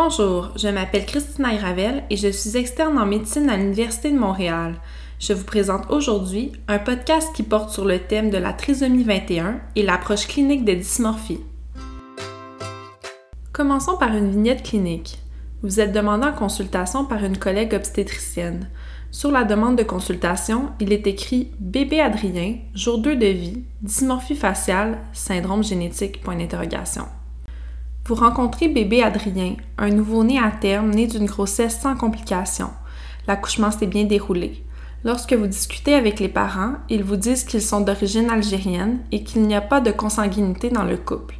Bonjour, je m'appelle Christina Ravel et je suis externe en médecine à l'Université de Montréal. Je vous présente aujourd'hui un podcast qui porte sur le thème de la trisomie 21 et l'approche clinique des dysmorphies. Commençons par une vignette clinique. Vous êtes demandé en consultation par une collègue obstétricienne. Sur la demande de consultation, il est écrit Bébé Adrien, jour 2 de vie, dysmorphie faciale, syndrome génétique, point d'interrogation. Vous rencontrez bébé Adrien, un nouveau-né à terme né d'une grossesse sans complications. L'accouchement s'est bien déroulé. Lorsque vous discutez avec les parents, ils vous disent qu'ils sont d'origine algérienne et qu'il n'y a pas de consanguinité dans le couple.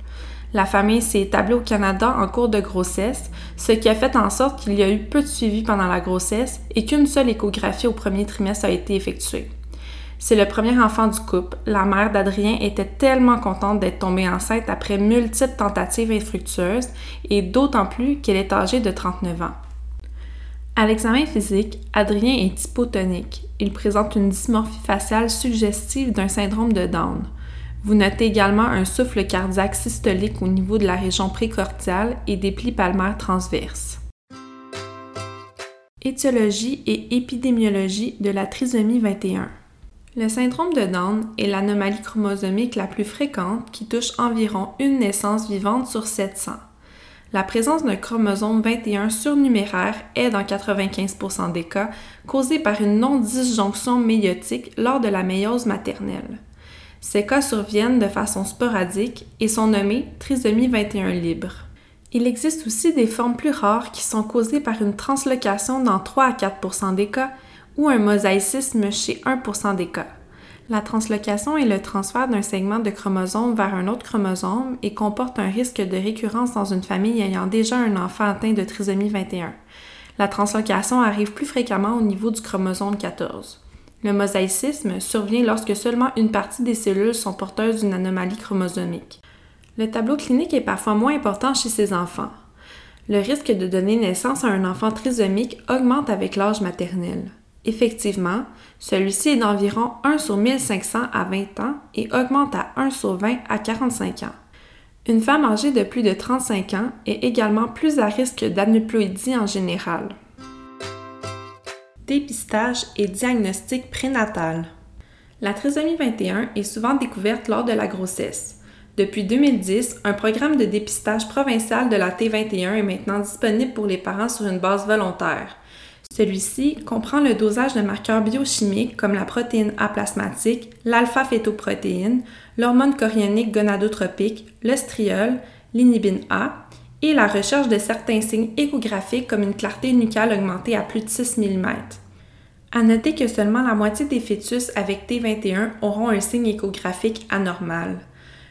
La famille s'est établie au Canada en cours de grossesse, ce qui a fait en sorte qu'il y a eu peu de suivi pendant la grossesse et qu'une seule échographie au premier trimestre a été effectuée. C'est le premier enfant du couple. La mère d'Adrien était tellement contente d'être tombée enceinte après multiples tentatives infructueuses et d'autant plus qu'elle est âgée de 39 ans. À l'examen physique, Adrien est hypotonique. Il présente une dysmorphie faciale suggestive d'un syndrome de Down. Vous notez également un souffle cardiaque systolique au niveau de la région précordiale et des plis palmaires transverses. Étiologie et épidémiologie de la trisomie 21. Le syndrome de Down est l'anomalie chromosomique la plus fréquente qui touche environ une naissance vivante sur 700. La présence d'un chromosome 21 surnuméraire est dans 95% des cas causée par une non-disjonction méiotique lors de la méiose maternelle. Ces cas surviennent de façon sporadique et sont nommés trisomie 21 libre. Il existe aussi des formes plus rares qui sont causées par une translocation dans 3 à 4% des cas ou un mosaïcisme chez 1% des cas. La translocation est le transfert d'un segment de chromosome vers un autre chromosome et comporte un risque de récurrence dans une famille ayant déjà un enfant atteint de trisomie 21. La translocation arrive plus fréquemment au niveau du chromosome 14. Le mosaïcisme survient lorsque seulement une partie des cellules sont porteuses d'une anomalie chromosomique. Le tableau clinique est parfois moins important chez ces enfants. Le risque de donner naissance à un enfant trisomique augmente avec l'âge maternel. Effectivement, celui-ci est d'environ 1 sur 1500 à 20 ans et augmente à 1 sur 20 à 45 ans. Une femme âgée de plus de 35 ans est également plus à risque d'aneuploïdie en général. Dépistage et diagnostic prénatal. La trisomie 21 est souvent découverte lors de la grossesse. Depuis 2010, un programme de dépistage provincial de la T21 est maintenant disponible pour les parents sur une base volontaire. Celui-ci comprend le dosage de marqueurs biochimiques comme la protéine A plasmatique, l'alpha-fétoprotéine, l'hormone chorionique gonadotropique, le l'inhibine A et la recherche de certains signes échographiques comme une clarté nucale augmentée à plus de 6 mm. À noter que seulement la moitié des fœtus avec T21 auront un signe échographique anormal.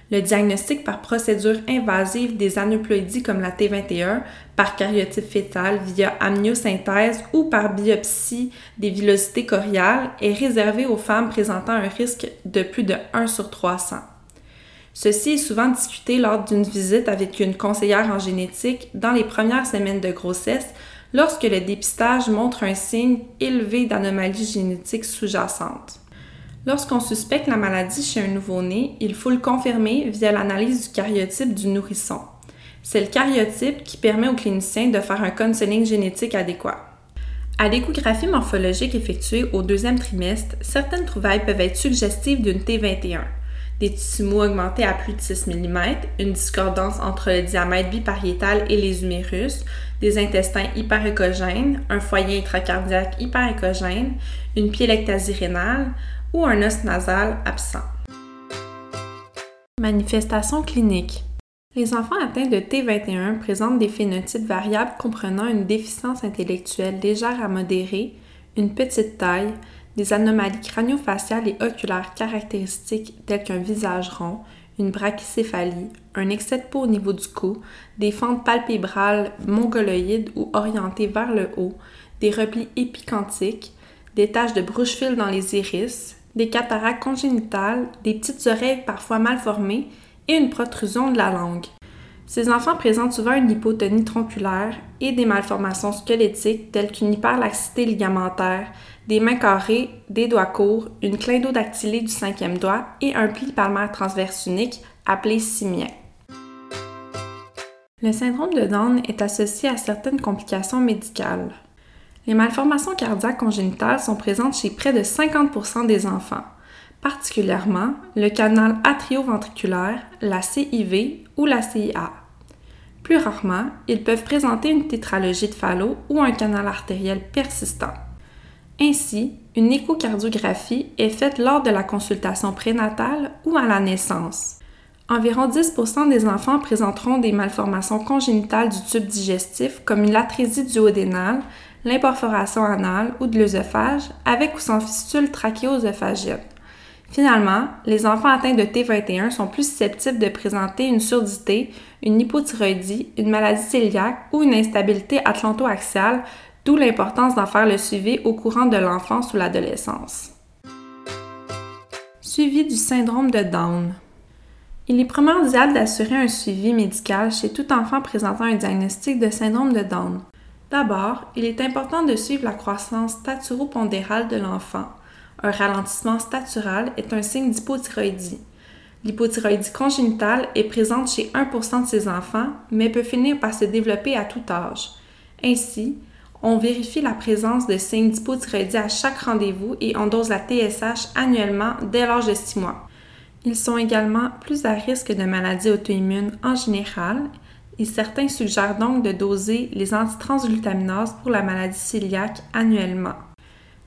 Le diagnostic par procédure invasive des aneuploïdies comme la T21, par cariotype fœtal via amniosynthèse ou par biopsie des villosités coriales est réservé aux femmes présentant un risque de plus de 1 sur 300. Ceci est souvent discuté lors d'une visite avec une conseillère en génétique dans les premières semaines de grossesse lorsque le dépistage montre un signe élevé d'anomalie génétique sous-jacente. Lorsqu'on suspecte la maladie chez un nouveau-né, il faut le confirmer via l'analyse du cariotype du nourrisson. C'est le cariotype qui permet au clinicien de faire un counseling génétique adéquat. À l'échographie morphologique effectuée au deuxième trimestre, certaines trouvailles peuvent être suggestives d'une T21. Des tissus mous augmentés à plus de 6 mm, une discordance entre le diamètre bipariétal et les humérus, des intestins hyperécogènes, un foyer intracardiaque hyperécogène, une pyélectasie rénale, ou un os nasal absent. Manifestations cliniques. Les enfants atteints de T21 présentent des phénotypes variables comprenant une déficience intellectuelle légère à modérée, une petite taille, des anomalies crânio-faciales et oculaires caractéristiques telles qu'un visage rond, une brachycéphalie, un excès de peau au niveau du cou, des fentes palpébrales mongoloïdes ou orientées vers le haut, des replis épicantiques, des taches de brouche-fil dans les iris, des cataractes congénitales, des petites oreilles parfois mal formées et une protrusion de la langue. Ces enfants présentent souvent une hypotonie tronculaire et des malformations squelettiques telles qu'une hyperlaxité ligamentaire, des mains carrées, des doigts courts, une clindodactylée du cinquième doigt et un pli palmaire transverse unique appelé simien. Le syndrome de Down est associé à certaines complications médicales. Les malformations cardiaques congénitales sont présentes chez près de 50% des enfants, particulièrement le canal atrioventriculaire, la CIV ou la CIA. Plus rarement, ils peuvent présenter une tétralogie de Fallot ou un canal artériel persistant. Ainsi, une échocardiographie est faite lors de la consultation prénatale ou à la naissance. Environ 10% des enfants présenteront des malformations congénitales du tube digestif comme une latrésie duodénale, l'imperforation anale ou de l'œsophage avec ou sans fistule trachéo-œsophagienne. Finalement, les enfants atteints de T21 sont plus susceptibles de présenter une surdité, une hypothyroïdie, une maladie cœliaque ou une instabilité atlanto-axiale, d'où l'importance d'en faire le suivi au courant de l'enfance ou l'adolescence. Suivi du syndrome de Down. Il est primordial d'assurer un suivi médical chez tout enfant présentant un diagnostic de syndrome de Down. D'abord, il est important de suivre la croissance staturopondérale de l'enfant. Un ralentissement statural est un signe d'hypothyroïdie. L'hypothyroïdie congénitale est présente chez 1% de ces enfants, mais peut finir par se développer à tout âge. Ainsi, on vérifie la présence de signes d'hypothyroïdie à chaque rendez-vous et on dose la TSH annuellement dès l'âge de 6 mois. Ils sont également plus à risque de maladies auto-immunes en général et certains suggèrent donc de doser les antitranslutaminoses pour la maladie cœliaque annuellement.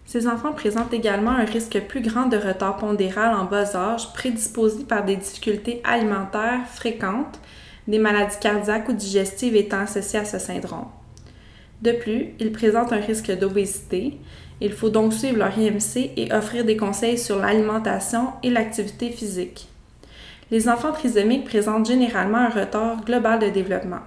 Ces enfants présentent également un risque plus grand de retard pondéral en bas âge, prédisposés par des difficultés alimentaires fréquentes, des maladies cardiaques ou digestives étant associées à ce syndrome. De plus, ils présentent un risque d'obésité, il faut donc suivre leur IMC et offrir des conseils sur l'alimentation et l'activité physique. Les enfants trisomiques présentent généralement un retard global de développement.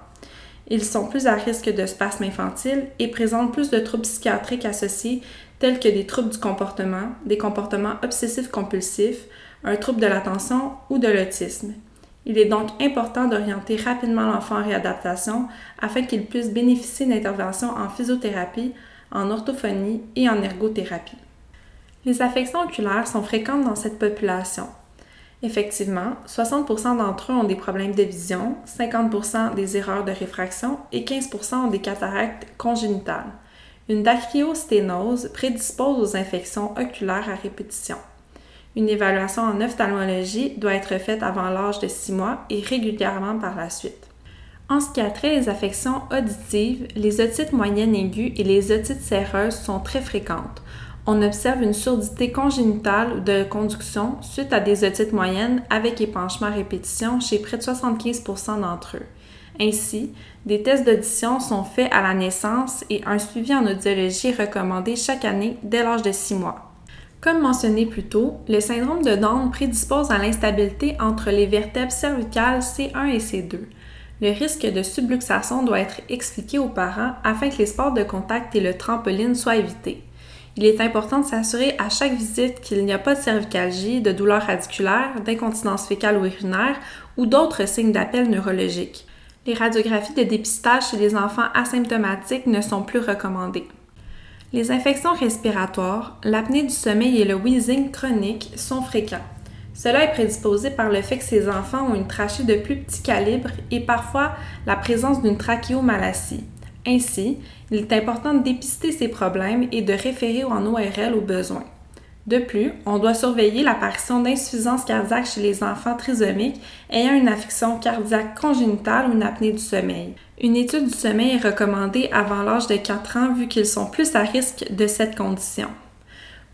Ils sont plus à risque de spasme infantile et présentent plus de troubles psychiatriques associés tels que des troubles du comportement, des comportements obsessifs compulsifs, un trouble de l'attention ou de l'autisme. Il est donc important d'orienter rapidement l'enfant en réadaptation afin qu'il puisse bénéficier d'interventions en physiothérapie en orthophonie et en ergothérapie. Les affections oculaires sont fréquentes dans cette population. Effectivement, 60% d'entre eux ont des problèmes de vision, 50% des erreurs de réfraction et 15% ont des cataractes congénitales. Une dacryosténose prédispose aux infections oculaires à répétition. Une évaluation en ophtalmologie doit être faite avant l'âge de 6 mois et régulièrement par la suite. En ce qui a trait les affections auditives, les otites moyennes aiguës et les otites séreuses sont très fréquentes. On observe une surdité congénitale de conduction suite à des otites moyennes avec épanchement à répétition chez près de 75% d'entre eux. Ainsi, des tests d'audition sont faits à la naissance et un suivi en audiologie est recommandé chaque année dès l'âge de 6 mois. Comme mentionné plus tôt, le syndrome de Down prédispose à l'instabilité entre les vertèbres cervicales C1 et C2. Le risque de subluxation doit être expliqué aux parents afin que les sports de contact et le trampoline soient évités. Il est important de s'assurer à chaque visite qu'il n'y a pas de cervicalgie, de douleur radiculaire, d'incontinence fécale ou urinaire ou d'autres signes d'appel neurologiques. Les radiographies de dépistage chez les enfants asymptomatiques ne sont plus recommandées. Les infections respiratoires, l'apnée du sommeil et le wheezing chronique sont fréquents. Cela est prédisposé par le fait que ces enfants ont une trachée de plus petit calibre et parfois la présence d'une trachéomalacie. Ainsi, il est important de dépister ces problèmes et de référer en ORL au besoin. De plus, on doit surveiller l'apparition d'insuffisance cardiaque chez les enfants trisomiques ayant une affection cardiaque congénitale ou une apnée du sommeil. Une étude du sommeil est recommandée avant l'âge de 4 ans vu qu'ils sont plus à risque de cette condition.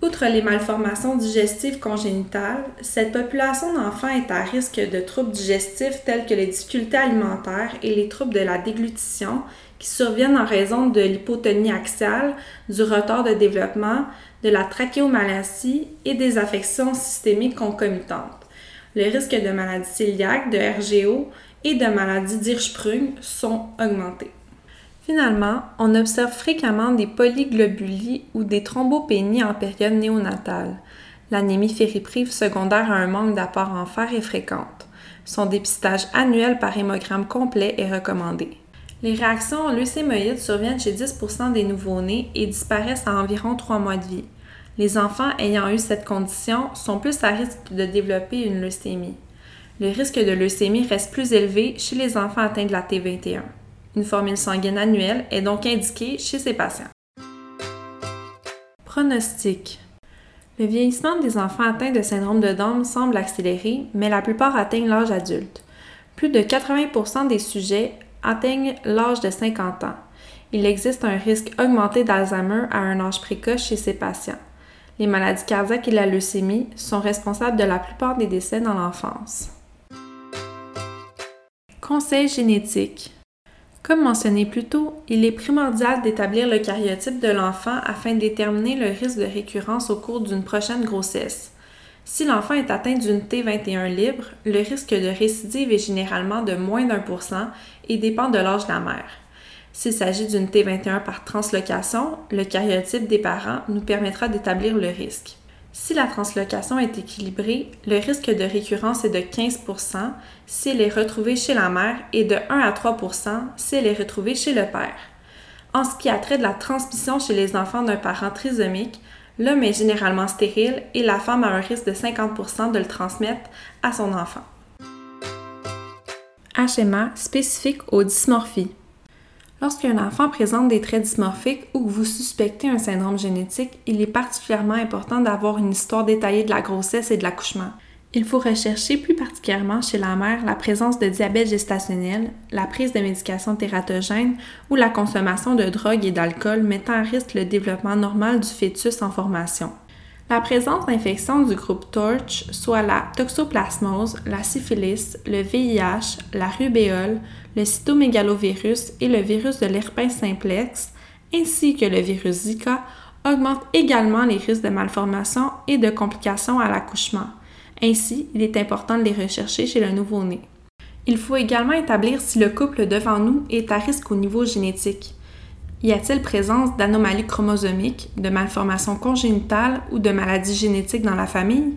Outre les malformations digestives congénitales, cette population d'enfants est à risque de troubles digestifs tels que les difficultés alimentaires et les troubles de la déglutition qui surviennent en raison de l'hypotonie axiale, du retard de développement, de la trachéomalacie et des affections systémiques concomitantes. Le risque de maladie cœliaque, de RGO et de maladie d'Hirschsprung sont augmentés. Finalement, on observe fréquemment des polyglobulies ou des thrombopénies en période néonatale. L'anémie fériprive secondaire à un manque d'apport en fer est fréquente. Son dépistage annuel par hémogramme complet est recommandé. Les réactions leucémoïdes surviennent chez 10% des nouveau-nés et disparaissent à environ 3 mois de vie. Les enfants ayant eu cette condition sont plus à risque de développer une leucémie. le risque de leucémie reste plus élevé chez les enfants atteints de la T21. Une formule sanguine annuelle est donc indiquée chez ces patients. Pronostic. Le vieillissement des enfants atteints de syndrome de Down semble accélérer, mais la plupart atteignent l'âge adulte. Plus de 80% des sujets atteignent l'âge de 50 ans. Il existe un risque augmenté d'Alzheimer à un âge précoce chez ces patients. Les maladies cardiaques et la leucémie sont responsables de la plupart des décès dans l'enfance. Conseil génétique. Comme mentionné plus tôt, il est primordial d'établir le cariotype de l'enfant afin de déterminer le risque de récurrence au cours d'une prochaine grossesse. Si l'enfant est atteint d'une T21 libre, le risque de récidive est généralement de moins d'un pour cent et dépend de l'âge de la mère. S'il s'agit d'une T21 par translocation, le cariotype des parents nous permettra d'établir le risque. Si la translocation est équilibrée, le risque de récurrence est de 15 si elle est retrouvée chez la mère et de 1 à 3 si elle est retrouvée chez le père. En ce qui a trait de la transmission chez les enfants d'un parent trisomique, l'homme est généralement stérile et la femme a un risque de 50% de le transmettre à son enfant. HMA spécifique aux dysmorphies. Lorsqu'un enfant présente des traits dysmorphiques ou que vous suspectez un syndrome génétique, il est particulièrement important d'avoir une histoire détaillée de la grossesse et de l'accouchement. Il faut rechercher plus particulièrement chez la mère la présence de diabète gestationnel, la prise de médications tératogènes ou la consommation de drogue et d'alcool mettant à risque le développement normal du fœtus en formation. La présence d'infections du groupe TORCH, soit la toxoplasmose, la syphilis, le VIH, la rubéole, le cytomégalovirus et le virus de l'herpès simplex, ainsi que le virus Zika, augmentent également les risques de malformation et de complications à l'accouchement. Ainsi, il est important de les rechercher chez le nouveau-né. Il faut également établir si le couple devant nous est à risque au niveau génétique. Y a-t-il présence d'anomalies chromosomiques, de malformations congénitales ou de maladies génétiques dans la famille?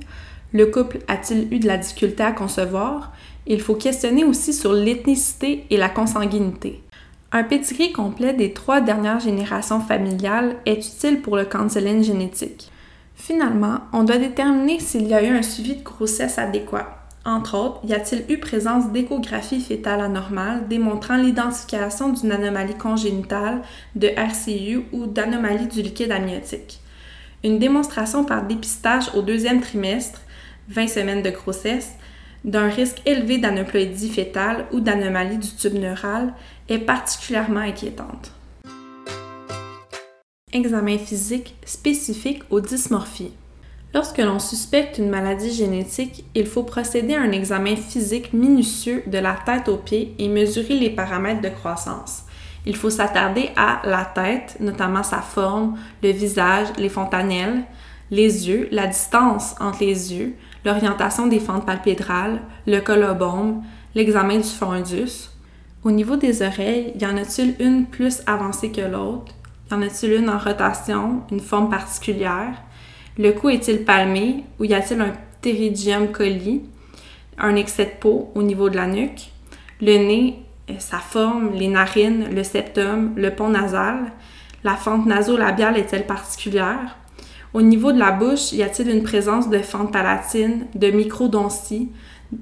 Le couple a-t-il eu de la difficulté à concevoir? Il faut questionner aussi sur l'ethnicité et la consanguinité. Un pédigree complet des trois dernières générations familiales est utile pour le counseling génétique. Finalement, on doit déterminer s'il y a eu un suivi de grossesse adéquat. Entre autres, y a-t-il eu présence d'échographie fétale anormale démontrant l'identification d'une anomalie congénitale de RCU ou d'anomalie du liquide amniotique? Une démonstration par dépistage au deuxième trimestre, 20 semaines de grossesse, d'un risque élevé d'aneuploïdie fétale ou d'anomalie du tube neural est particulièrement inquiétante. Examen physique spécifique aux dysmorphies. Lorsque l'on suspecte une maladie génétique, il faut procéder à un examen physique minutieux de la tête aux pieds et mesurer les paramètres de croissance. Il faut s'attarder à la tête, notamment sa forme, le visage, les fontanelles, les yeux, la distance entre les yeux, l'orientation des fentes palpédrales, le colobombe, l'examen du fundus. Au niveau des oreilles, y en a-t-il une plus avancée que l'autre? Y en a-t-il une en rotation, une forme particulière? Le cou est-il palmé ou y a-t-il un pterygium coli, un excès de peau au niveau de la nuque? Le nez, euh, sa forme, les narines, le septum, le pont nasal, la fente nasolabiale est-elle particulière? Au niveau de la bouche, y a-t-il une présence de fente palatine, de microdontie,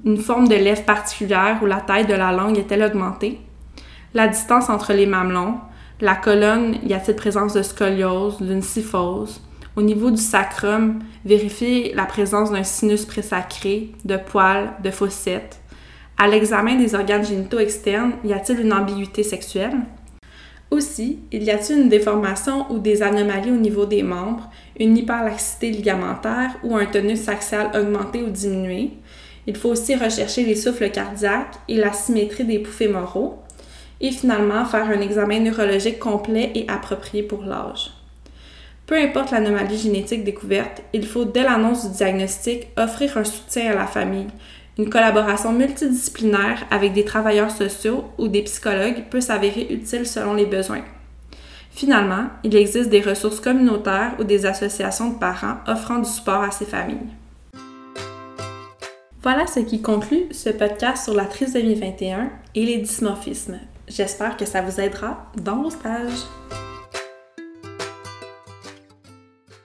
une forme de lèvre particulière ou la taille de la langue est-elle augmentée? La distance entre les mamelons, la colonne, y a-t-il présence de scoliose, d'une syphose? Au niveau du sacrum, vérifiez la présence d'un sinus présacré, de poils, de fossettes. À l'examen des organes génitaux externes, y a-t-il une ambiguïté sexuelle? Aussi, y a-t-il une déformation ou des anomalies au niveau des membres, une hyperlaxité ligamentaire ou un tonus axial augmenté ou diminué? Il faut aussi rechercher les souffles cardiaques et la symétrie des poufs fémoraux. Et finalement, faire un examen neurologique complet et approprié pour l'âge. Peu importe l'anomalie génétique découverte, il faut, dès l'annonce du diagnostic, offrir un soutien à la famille. Une collaboration multidisciplinaire avec des travailleurs sociaux ou des psychologues peut s'avérer utile selon les besoins. Finalement, il existe des ressources communautaires ou des associations de parents offrant du support à ces familles. Voilà ce qui conclut ce podcast sur la trisomie 21 et les dysmorphismes. J'espère que ça vous aidera dans vos stages.